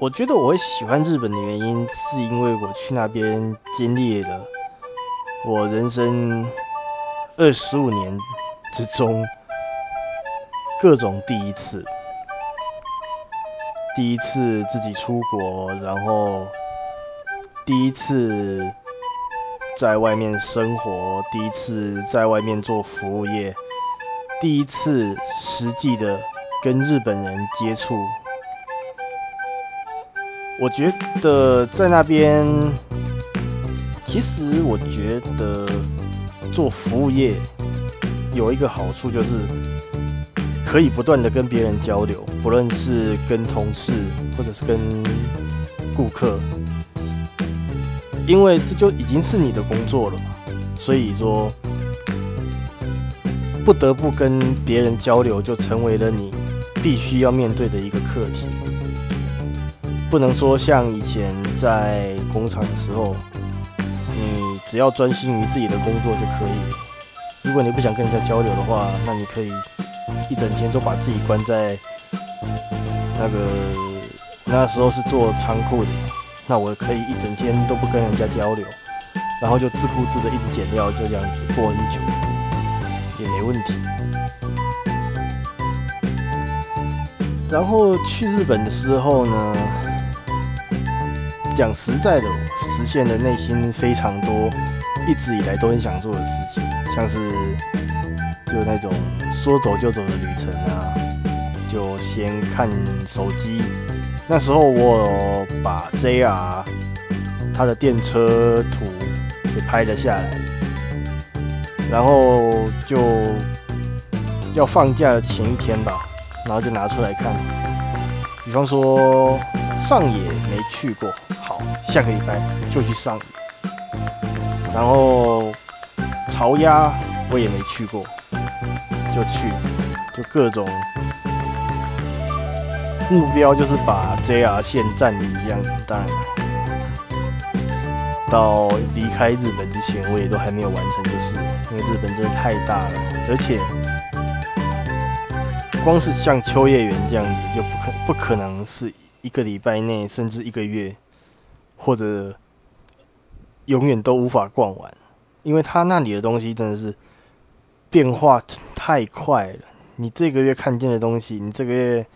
我觉得我会喜欢日本的原因，是因为我去那边经历了我人生二十五年之中各种第一次。第一次自己出国，然后第一次在外面生活，第一次在外面做服务业，第一次实际的跟日本人接触。我觉得在那边，其实我觉得做服务业有一个好处，就是可以不断的跟别人交流，不论是跟同事或者是跟顾客，因为这就已经是你的工作了嘛，所以说不得不跟别人交流，就成为了你必须要面对的一个课题。不能说像以前在工厂的时候，你只要专心于自己的工作就可以。如果你不想跟人家交流的话，那你可以一整天都把自己关在那个那时候是做仓库的，那我可以一整天都不跟人家交流，然后就自顾自的一直减料，就这样子过很久也没问题。然后去日本的时候呢？讲实在的，实现了内心非常多一直以来都很想做的事情，像是就那种说走就走的旅程啊，就先看手机。那时候我把 JR 它的电车图给拍了下来，然后就要放假的前一天吧，然后就拿出来看。比方说上野没去过。好下个礼拜就去上，然后潮鸭我也没去过，就去，就各种目标就是把 JR 线占领这样子。但到离开日本之前，我也都还没有完成，就是因为日本真的太大了，而且光是像秋叶原这样子，就不可不可能是一个礼拜内，甚至一个月。或者永远都无法逛完，因为他那里的东西真的是变化太快了。你这个月看见的东西，你这个月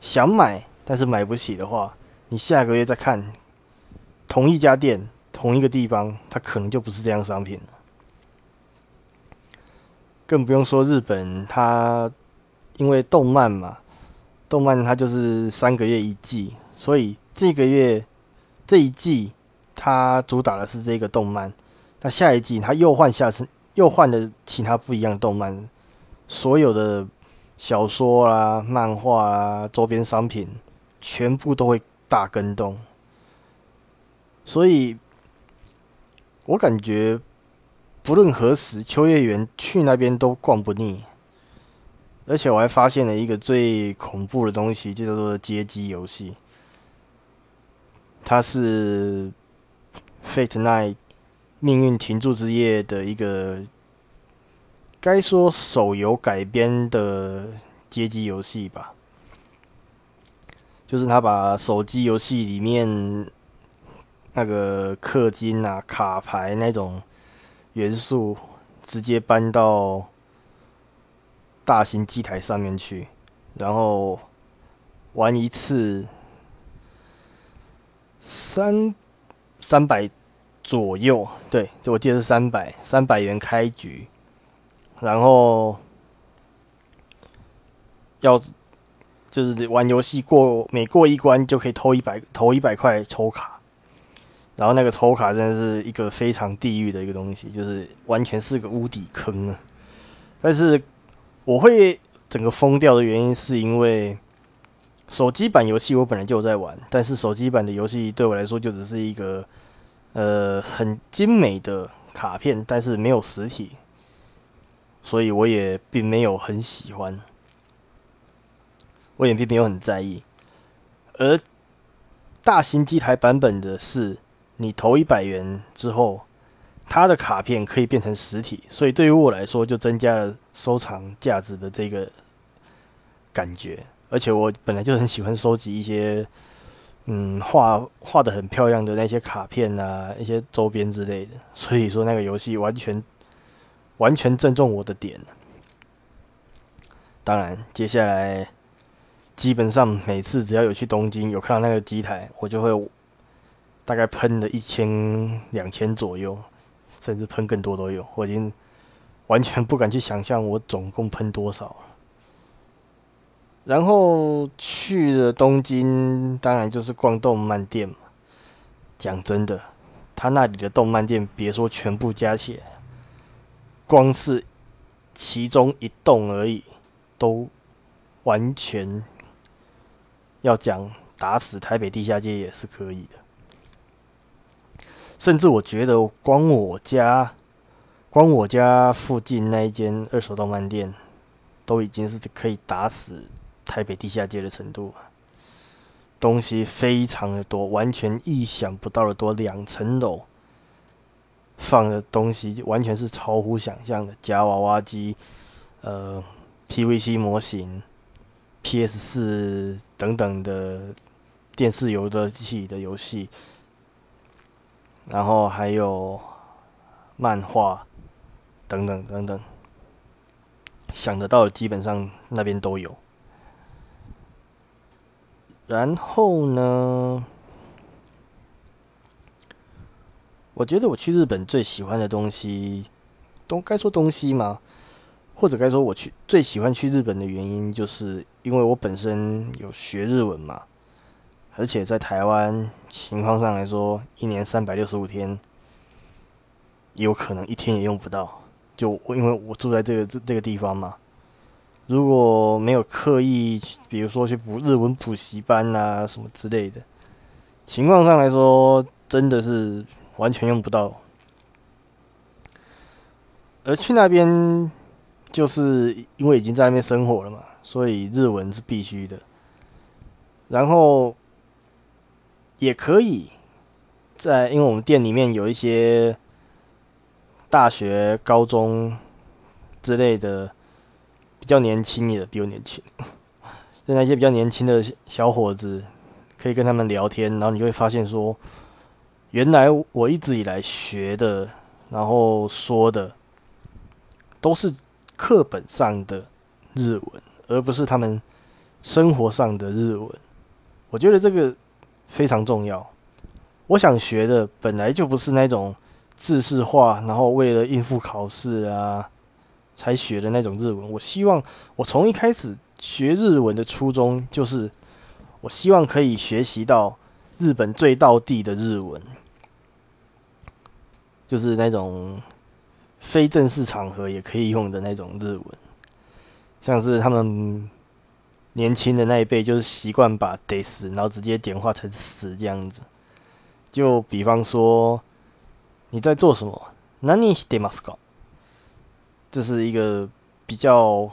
想买但是买不起的话，你下个月再看同一家店、同一个地方，它可能就不是这样商品了。更不用说日本，它因为动漫嘛，动漫它就是三个月一季，所以这个月。这一季它主打的是这个动漫，那下一季它又换下次又换的其他不一样的动漫，所有的小说啦、漫画啦、周边商品全部都会大更动，所以我感觉不论何时秋叶原去那边都逛不腻，而且我还发现了一个最恐怖的东西，就叫做街机游戏。它是《Fate Night》命运停驻之夜的一个，该说手游改编的街机游戏吧。就是他把手机游戏里面那个氪金啊、卡牌那种元素，直接搬到大型机台上面去，然后玩一次。三三百左右，对，就我记得是三百三百元开局，然后要就是玩游戏过每过一关就可以偷一百投一百块抽卡，然后那个抽卡真的是一个非常地狱的一个东西，就是完全是个无底坑啊！但是我会整个疯掉的原因是因为。手机版游戏我本来就有在玩，但是手机版的游戏对我来说就只是一个呃很精美的卡片，但是没有实体，所以我也并没有很喜欢，我也并没有很在意。而大型机台版本的是，你投一百元之后，它的卡片可以变成实体，所以对于我来说就增加了收藏价值的这个感觉。而且我本来就很喜欢收集一些嗯，画画的很漂亮的那些卡片啊，一些周边之类的。所以说那个游戏完全完全正中我的点。当然，接下来基本上每次只要有去东京，有看到那个机台，我就会大概喷了一千两千左右，甚至喷更多都有。我已经完全不敢去想象我总共喷多少。然后去了东京，当然就是逛动漫店嘛。讲真的，他那里的动漫店，别说全部加起来，光是其中一栋而已。都完全要讲打死台北地下街也是可以的，甚至我觉得光我家光我家附近那一间二手动漫店，都已经是可以打死台北地下街的程度。东西非常的多，完全意想不到的多，两层楼放的东西完全是超乎想象的，夹娃娃机，呃。PVC 模型、PS 四等等的电视游乐器的游戏，然后还有漫画等等等等，想得到的基本上那边都有。然后呢，我觉得我去日本最喜欢的东西，都该说东西吗？或者该说，我去最喜欢去日本的原因，就是因为我本身有学日文嘛，而且在台湾情况上来说，一年三百六十五天，有可能一天也用不到。就我因为我住在这个这这个地方嘛，如果没有刻意，比如说去补日文补习班啊什么之类的，情况上来说，真的是完全用不到。而去那边。就是因为已经在那边生活了嘛，所以日文是必须的。然后也可以在，因为我们店里面有一些大学、高中之类的比较年轻的，比我年轻，就 那些比较年轻的小伙子，可以跟他们聊天，然后你就会发现说，原来我一直以来学的，然后说的都是。课本上的日文，而不是他们生活上的日文。我觉得这个非常重要。我想学的本来就不是那种知识化，然后为了应付考试啊才学的那种日文。我希望我从一开始学日文的初衷，就是我希望可以学习到日本最道地的日文，就是那种。非正式场合也可以用的那种日文，像是他们年轻的那一辈，就是习惯把得死，然后直接简化成死这样子。就比方说，你在做什么？何してますか？ 这是一个比较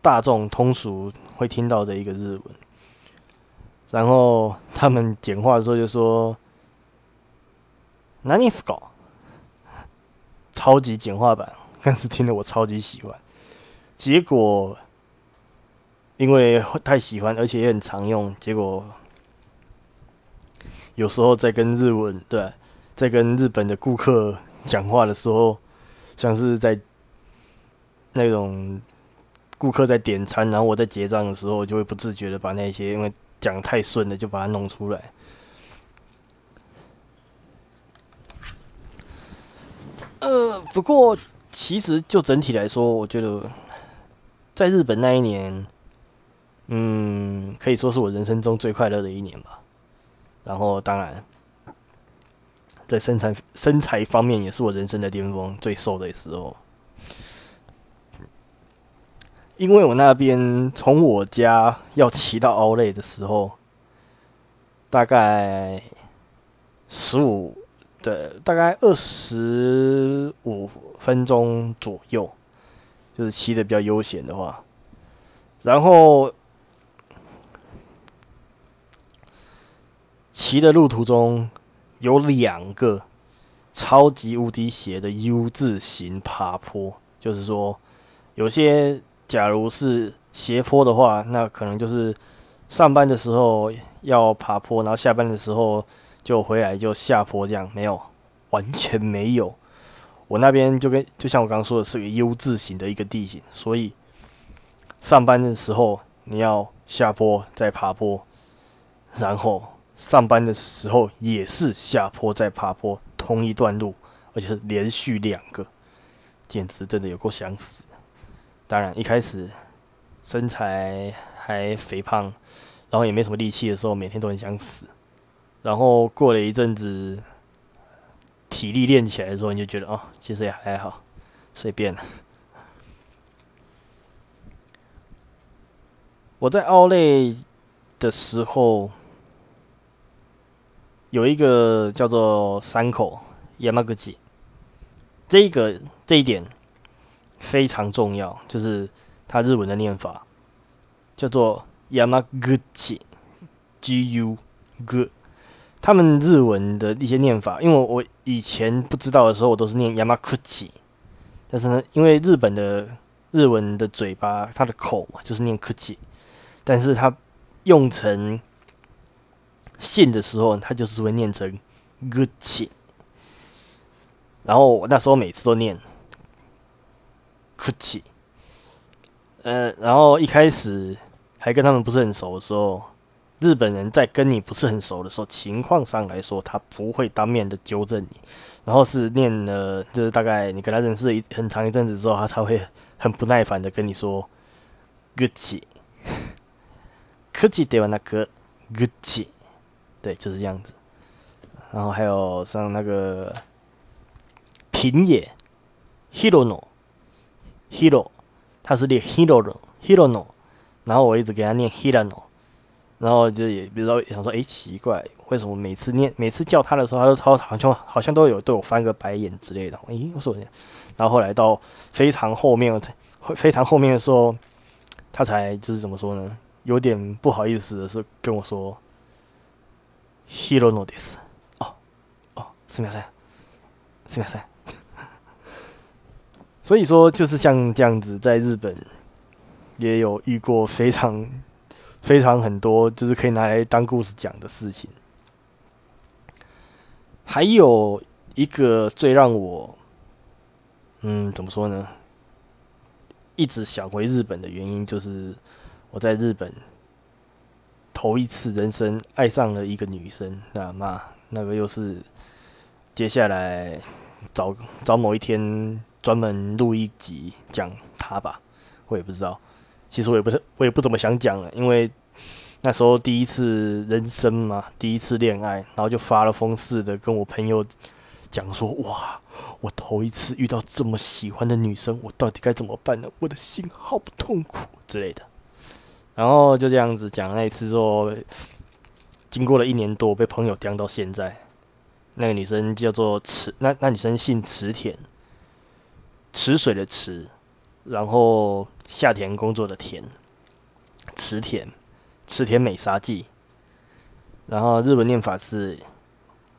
大众通俗会听到的一个日文。然后他们简化的时候就说，何すか？超级简化版，但是听得我超级喜欢。结果因为太喜欢，而且也很常用，结果有时候在跟日文对，在跟日本的顾客讲话的时候，像是在那种顾客在点餐，然后我在结账的时候，我就会不自觉的把那些因为讲太顺了，就把它弄出来。呃，不过其实就整体来说，我觉得在日本那一年，嗯，可以说是我人生中最快乐的一年吧。然后，当然，在身材身材方面，也是我人生的巅峰，最瘦的时候。因为我那边从我家要骑到奥莱的时候，大概十五。的，大概二十五分钟左右，就是骑的比较悠闲的话，然后骑的路途中有两个超级无敌斜的 U 字形爬坡，就是说，有些假如是斜坡的话，那可能就是上班的时候要爬坡，然后下班的时候就回来就下坡，这样没有，完全没有。我那边就跟就像我刚刚说的，是个 U 字形的一个地形，所以上班的时候你要下坡再爬坡，然后上班的时候也是下坡再爬坡，同一段路，而且是连续两个，简直真的有够想死。当然一开始身材还肥胖，然后也没什么力气的时候，每天都很想死。然后过了一阵子。体力练起来的时候，你就觉得哦，其实也还好，随便了。我在奥内的时候，有一个叫做山口野蛮哥吉这个这一点非常重要，就是它日文的念法叫做 Yamaguchi，G U G。他们日文的一些念法，因为我以前不知道的时候，我都是念 Yamakuchi，但是呢，因为日本的日文的嘴巴，它的口，就是念 Kuchi，但是它用成信的时候，它就是会念成 Guchi，然后我那时候每次都念 Kuchi，呃，然后一开始还跟他们不是很熟的时候。日本人在跟你不是很熟的时候，情况上来说，他不会当面的纠正你，然后是念了，就是大概你跟他认识一很长一阵子之后，他才会很不耐烦的跟你说 “gucci”，科技对吧？那个 “gucci”，对，就是这样子。然后还有像那个平野 hiro no “hirono”，hiro，他是念 “hirono”，hirono，然后我一直给他念 “hirano”。然后就也，比如说想说，哎，奇怪，为什么每次念、每次叫他的时候，他都他好像好像都有对我翻个白眼之类的。哎，为什么？然后后来到非常后面，非常后面的时候，他才就是怎么说呢？有点不好意思的是跟我说，Hero notice。哦哦，すみません，すみません。 所以说，就是像这样子，在日本也有遇过非常。非常很多，就是可以拿来当故事讲的事情。还有一个最让我，嗯，怎么说呢？一直想回日本的原因，就是我在日本头一次人生爱上了一个女生。那嘛，那个又是接下来找找某一天专门录一集讲她吧，我也不知道。其实我也不是，我也不怎么想讲了，因为那时候第一次人生嘛，第一次恋爱，然后就发了疯似的跟我朋友讲说：“哇，我头一次遇到这么喜欢的女生，我到底该怎么办呢？我的心好痛苦之类的。”然后就这样子讲那一次之后，经过了一年多，被朋友刁到现在。那个女生叫做池，那那女生姓池田，池水的池，然后。夏田工作的田，池田，池田美沙纪。然后日文念法是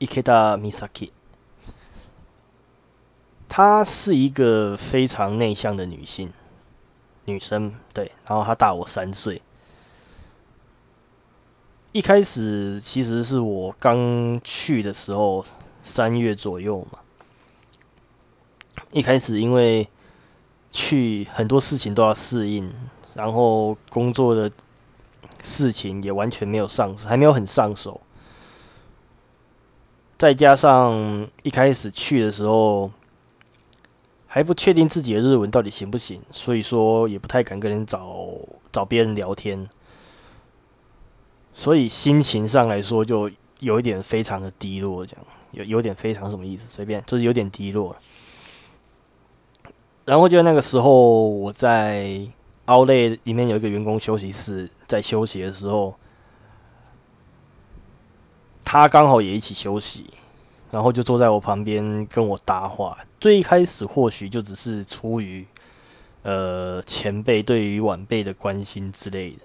Ikeda Misaki。她是一个非常内向的女性，女生对。然后她大我三岁。一开始其实是我刚去的时候，三月左右嘛。一开始因为。去很多事情都要适应，然后工作的事情也完全没有上手，还没有很上手。再加上一开始去的时候还不确定自己的日文到底行不行，所以说也不太敢跟人找找别人聊天，所以心情上来说就有一点非常的低落，这样有有点非常什么意思？随便就是有点低落。然后就那个时候，我在奥莱里面有一个员工休息室，在休息的时候，他刚好也一起休息，然后就坐在我旁边跟我搭话。最一开始或许就只是出于呃前辈对于晚辈的关心之类的，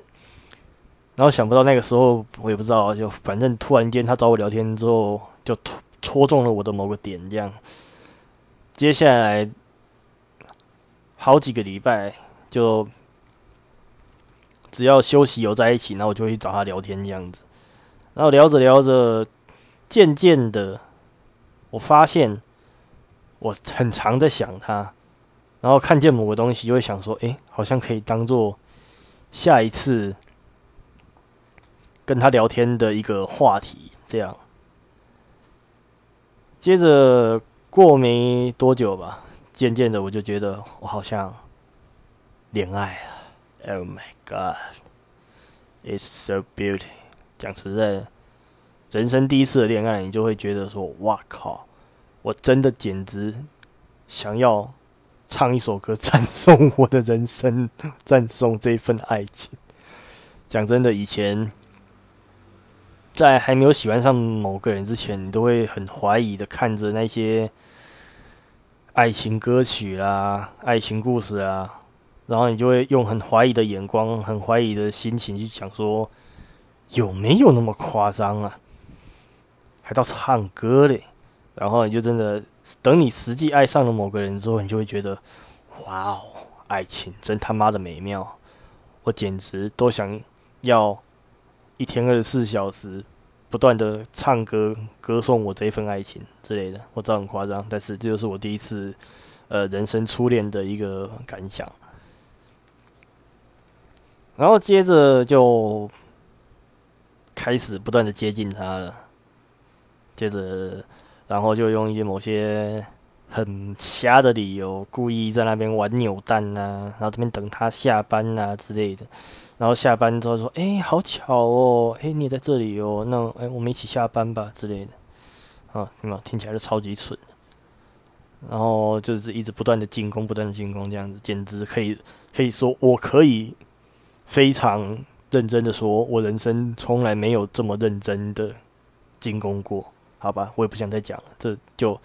然后想不到那个时候我也不知道，就反正突然间他找我聊天之后，就戳中了我的某个点，这样，接下来。好几个礼拜，就只要休息有在一起，那我就会找他聊天这样子。然后聊着聊着，渐渐的，我发现我很常在想他，然后看见某个东西就会想说，诶，好像可以当做下一次跟他聊天的一个话题，这样。接着过没多久吧，渐渐的我就觉得我好像恋爱了。Oh my god, it's so beautiful。讲实在的，人生第一次的恋爱，你就会觉得说：“哇靠，我真的简直想要唱一首歌，赞颂我的人生，赞颂这份爱情。”讲真的，以前。在还没有喜欢上某个人之前，你都会很怀疑的看着那些爱情歌曲啦、爱情故事啊，然后你就会用很怀疑的眼光、很怀疑的心情去想说，有没有那么夸张啊？还到唱歌嘞？然后你就真的等你实际爱上了某个人之后，你就会觉得，哇哦，爱情真他妈的美妙！我简直都想要。一天二十四小时，不断的唱歌歌颂我这一份爱情之类的，我知道很夸张，但是这就是我第一次，呃，人生初恋的一个感想。然后接着就开始不断的接近他了，接着，然后就用一些某些很瞎的理由，故意在那边玩扭蛋呐，然后这边等他下班呐之类的。然后下班之后说：“哎，好巧哦，哎，你也在这里哦，那哎，我们一起下班吧之类的。”啊，听吗？听起来就超级蠢。然后就是一直不断的进攻，不断的进攻，这样子简直可以可以说，我可以非常认真的说，我人生从来没有这么认真的进攻过。好吧，我也不想再讲了，这就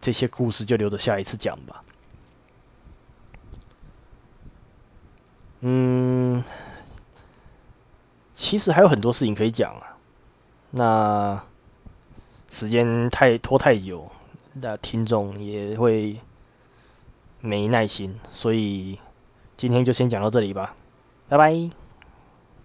这些故事就留着下一次讲吧。嗯。其实还有很多事情可以讲啊，那时间太拖太久，那听众也会没耐心，所以今天就先讲到这里吧，拜拜。